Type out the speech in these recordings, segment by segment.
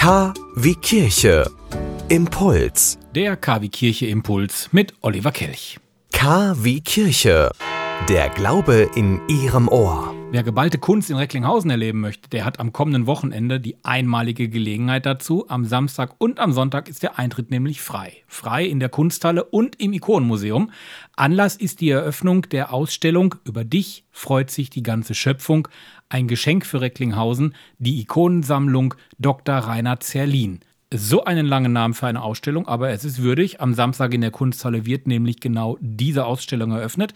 K wie Kirche. Impuls. Der KW Kirche Impuls mit Oliver Kelch. K wie Kirche. Der Glaube in Ihrem Ohr. Wer geballte Kunst in Recklinghausen erleben möchte, der hat am kommenden Wochenende die einmalige Gelegenheit dazu. Am Samstag und am Sonntag ist der Eintritt nämlich frei. Frei in der Kunsthalle und im Ikonenmuseum. Anlass ist die Eröffnung der Ausstellung Über dich freut sich die ganze Schöpfung. Ein Geschenk für Recklinghausen, die Ikonensammlung Dr. Rainer Zerlin so einen langen Namen für eine Ausstellung, aber es ist würdig. Am Samstag in der Kunsthalle wird nämlich genau diese Ausstellung eröffnet.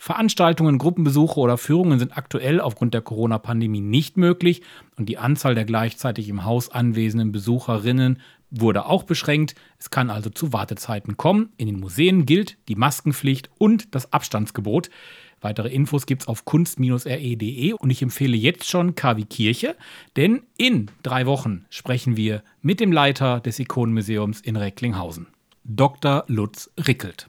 Veranstaltungen, Gruppenbesuche oder Führungen sind aktuell aufgrund der Corona-Pandemie nicht möglich und die Anzahl der gleichzeitig im Haus anwesenden Besucherinnen wurde auch beschränkt. Es kann also zu Wartezeiten kommen. In den Museen gilt die Maskenpflicht und das Abstandsgebot. Weitere Infos gibt es auf kunst-re.de und ich empfehle jetzt schon KW Kirche, denn in drei Wochen sprechen wir mit dem Leiter des Ikonenmuseums in Recklinghausen, Dr. Lutz Rickelt.